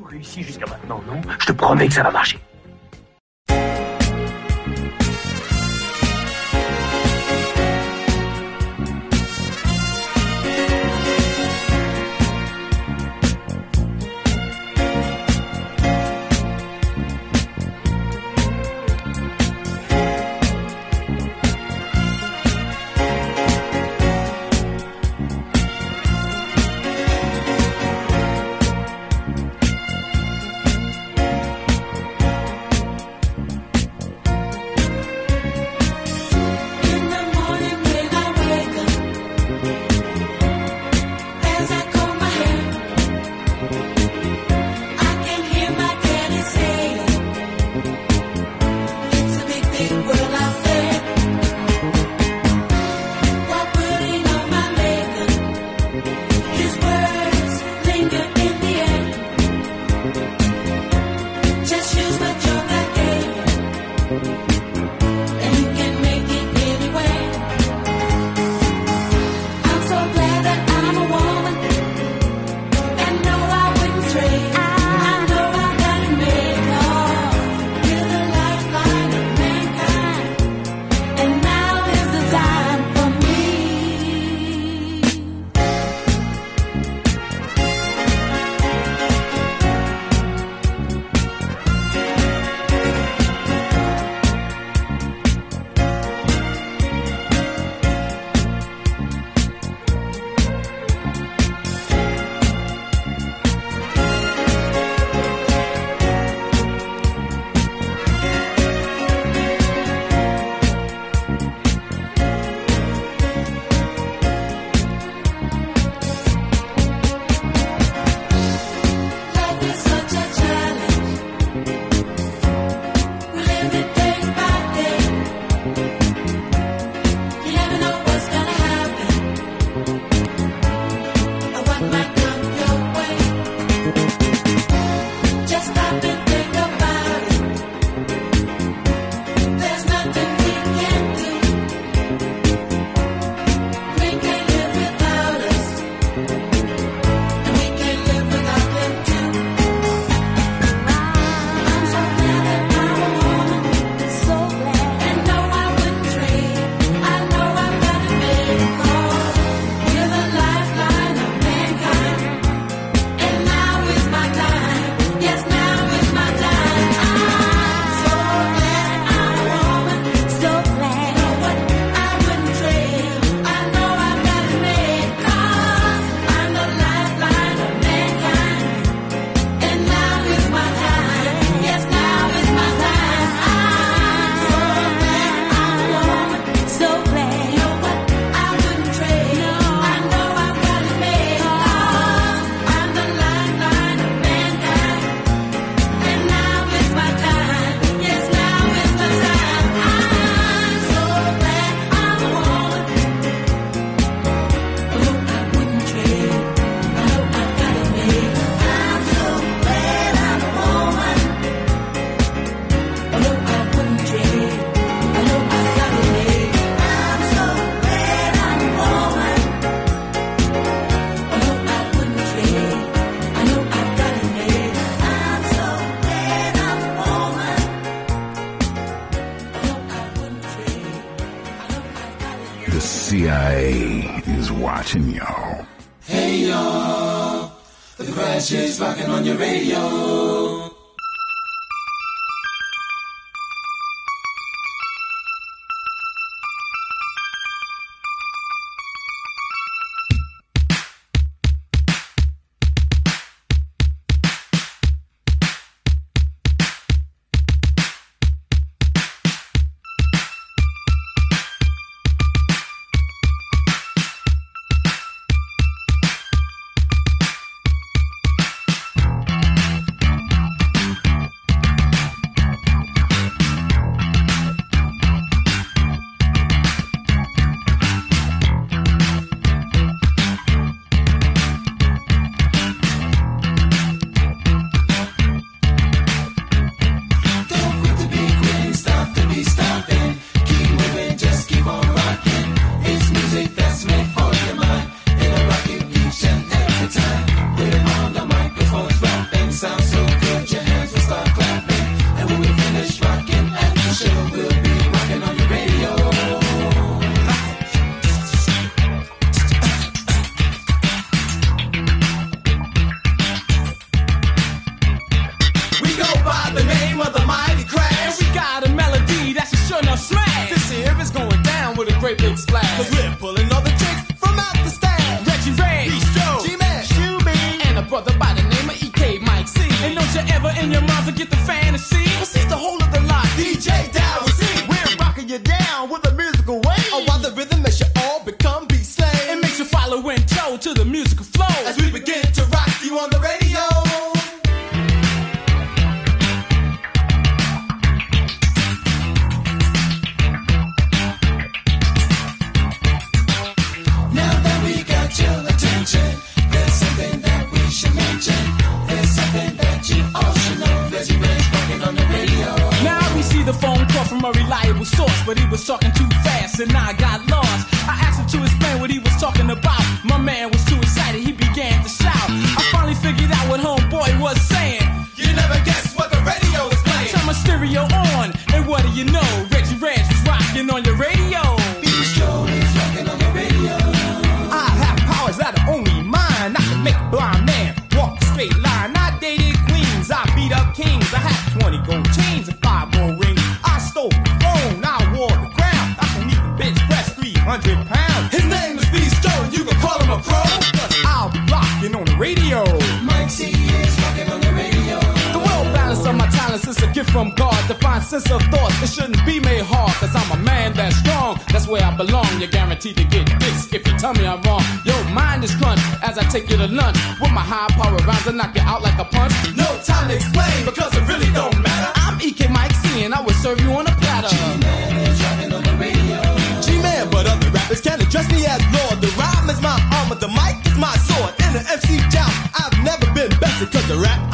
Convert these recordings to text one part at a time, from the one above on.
tout réussi jusqu'à maintenant, non? Je te promets que ça va marcher. you know Reggie Reg is rocking on your radio. Beach Jones rocking on your radio. I have powers that are only mine. I can make a blind man walk a straight line. I dated queens, I beat up kings. I had 20 gold chains. A gift from God, divine sense of thought. It shouldn't be made hard, cause I'm a man that's strong. That's where I belong. You're guaranteed to get this if you tell me I'm wrong. Your mind is crunched as I take you to lunch. With my high power rounds, I knock you out like a punch. No time to explain, because it really don't matter. I'm EK Mike C, and I will serve you on a platter. G-Man, but other rappers can't address me as Lord. The rhyme is my armor, the mic is my sword. In the MC job, I've never been bested, cause the rap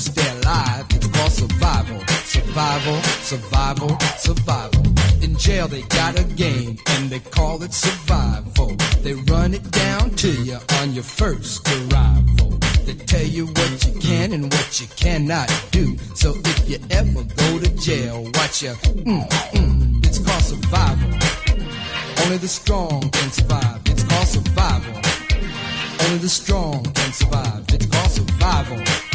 stay alive, it's called survival. Survival, survival, survival. In jail they got a game and they call it survival. They run it down to you on your first arrival. They tell you what you can and what you cannot do. So if you ever go to jail, watch your mm, mm, it's called survival. Only the strong can survive. It's called survival. Only the strong can survive. It's called survival.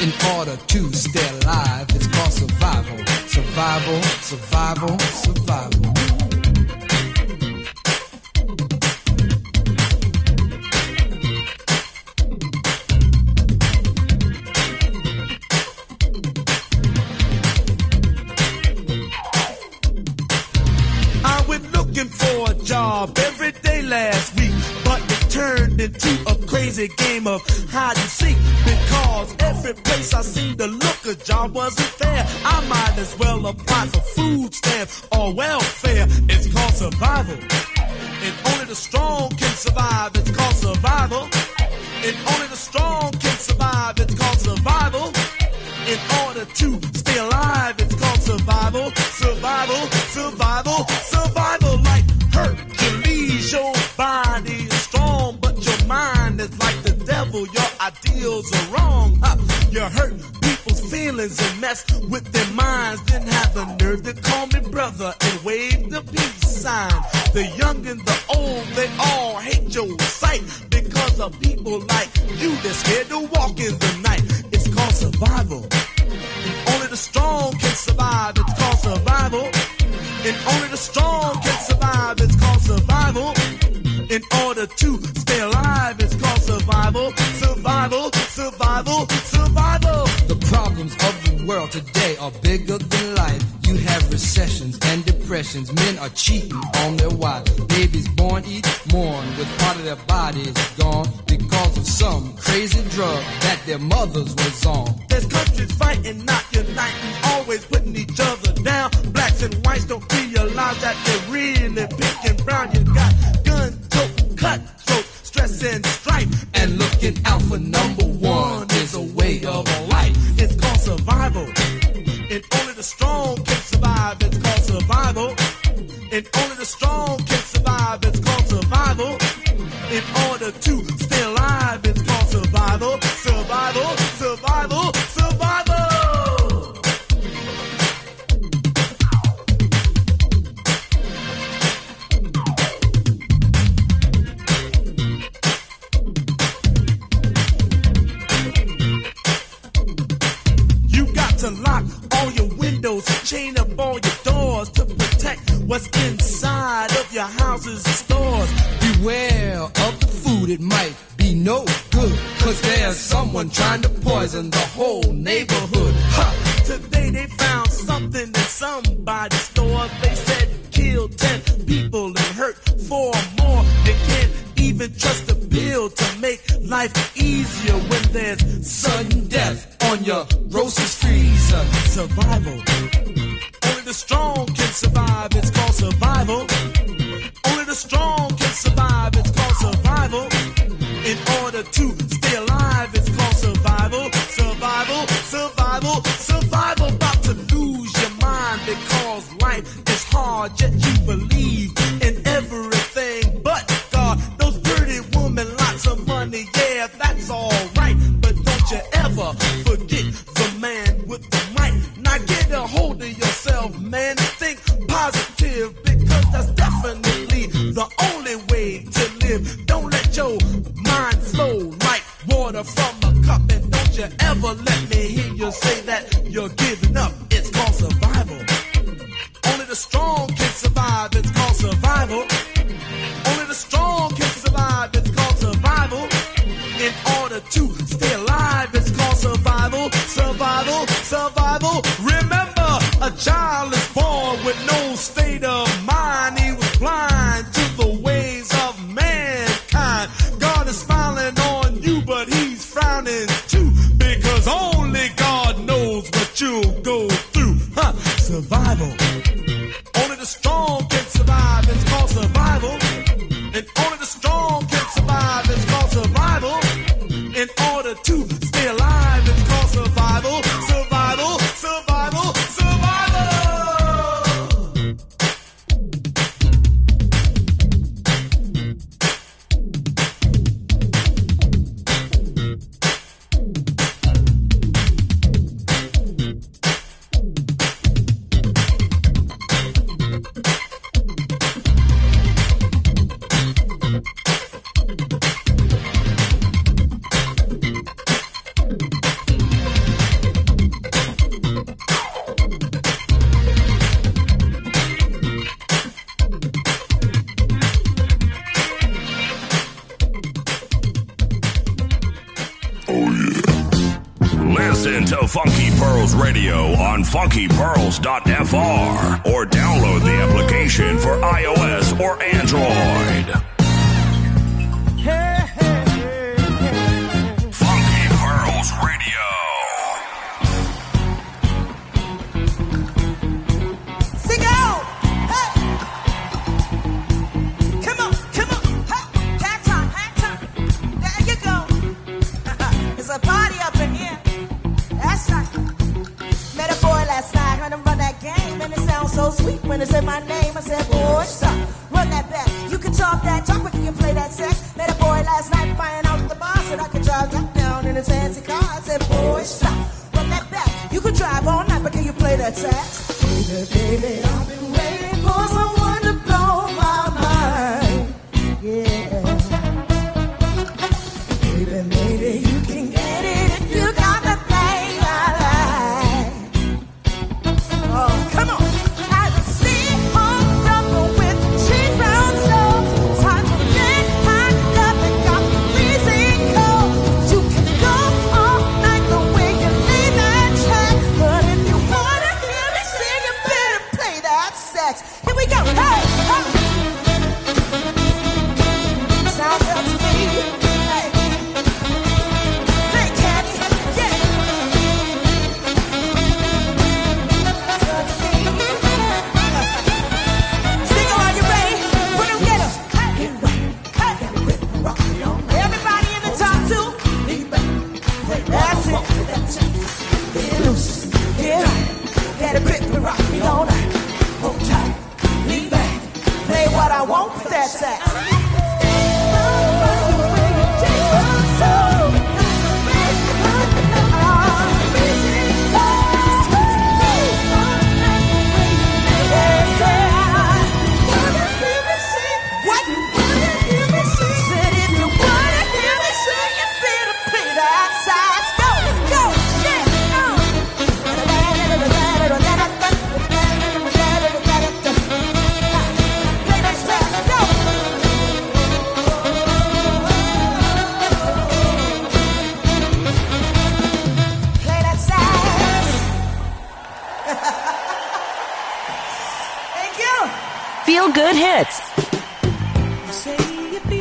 In order to stay alive, it's called survival. Survival, survival, survival. I went looking for a job every day last week, but it turned into a crazy game of hide and seek because every place I seemed the look a job wasn't there. I might as well apply for food stamps or welfare. It's called survival. And only the strong can survive. It's called survival. And only the strong can survive. It's called survival. In order to stay alive, it's called survival, survival, survival, survival. Devil. Your ideals are wrong. Huh? You hurt people's feelings and mess with their minds. Then have the nerve to call me brother and wave the peace sign. The young and the old, they all hate your sight because of people like you. They're scared to walk in the night. It's called survival. Only the strong can survive. It's called survival. And only the strong can survive. It's called survival. In order to survival. Survival, survival, survival. The problems of the world today are bigger than life. You have recessions and depressions. Men are cheating on their wives. Babies born each mourn with part of their bodies gone because of some crazy drug that their mothers was on. There's countries fighting, not uniting, always putting each other down. Blacks and whites don't realize that they're really pink and brown. You got gun, tote, cutthroat, stress and strife. And looking out for number one is a way of life. It's called survival. And only the strong can survive. It's called survival. And only the strong can survive. It's called survival. In order to stay alive, it's called. Survival, survival, what's inside of your houses and stores. Beware of the food, it might be no good. Cause there's someone trying to poison the whole neighborhood. Ha! Today they found something in somebody's store. They said killed ten people and hurt four more. They can't even trust a pill to make life easier when there's Sudden death on your grocer's freezer. survival. The strong can survive. It's called survival. Only the strong can survive. It's called survival. In order to stay alive, it's called survival. Survival, survival, survival. About to lose your mind because life is hard, yet you believe mind flow like water from a cup. And don't you ever let me hear you say that you're giving up. It's called survival. Only the strong can survive. It's called survival. Only the strong can survive. It's called survival. In order to stay alive, it's called survival. Survival, survival. Remember, a child funky was so sweet when they said my name. I said, boy, stop, run that back. You can talk that talk, but you can play that sax. Met a boy last night buying out the bar, said I could drive that down in his fancy car. I said, boy, stop, run that back. You can drive all night, but can you play that sax? Baby, baby, I've been waiting for some. say it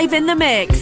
live in the mix.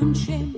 Zeitung und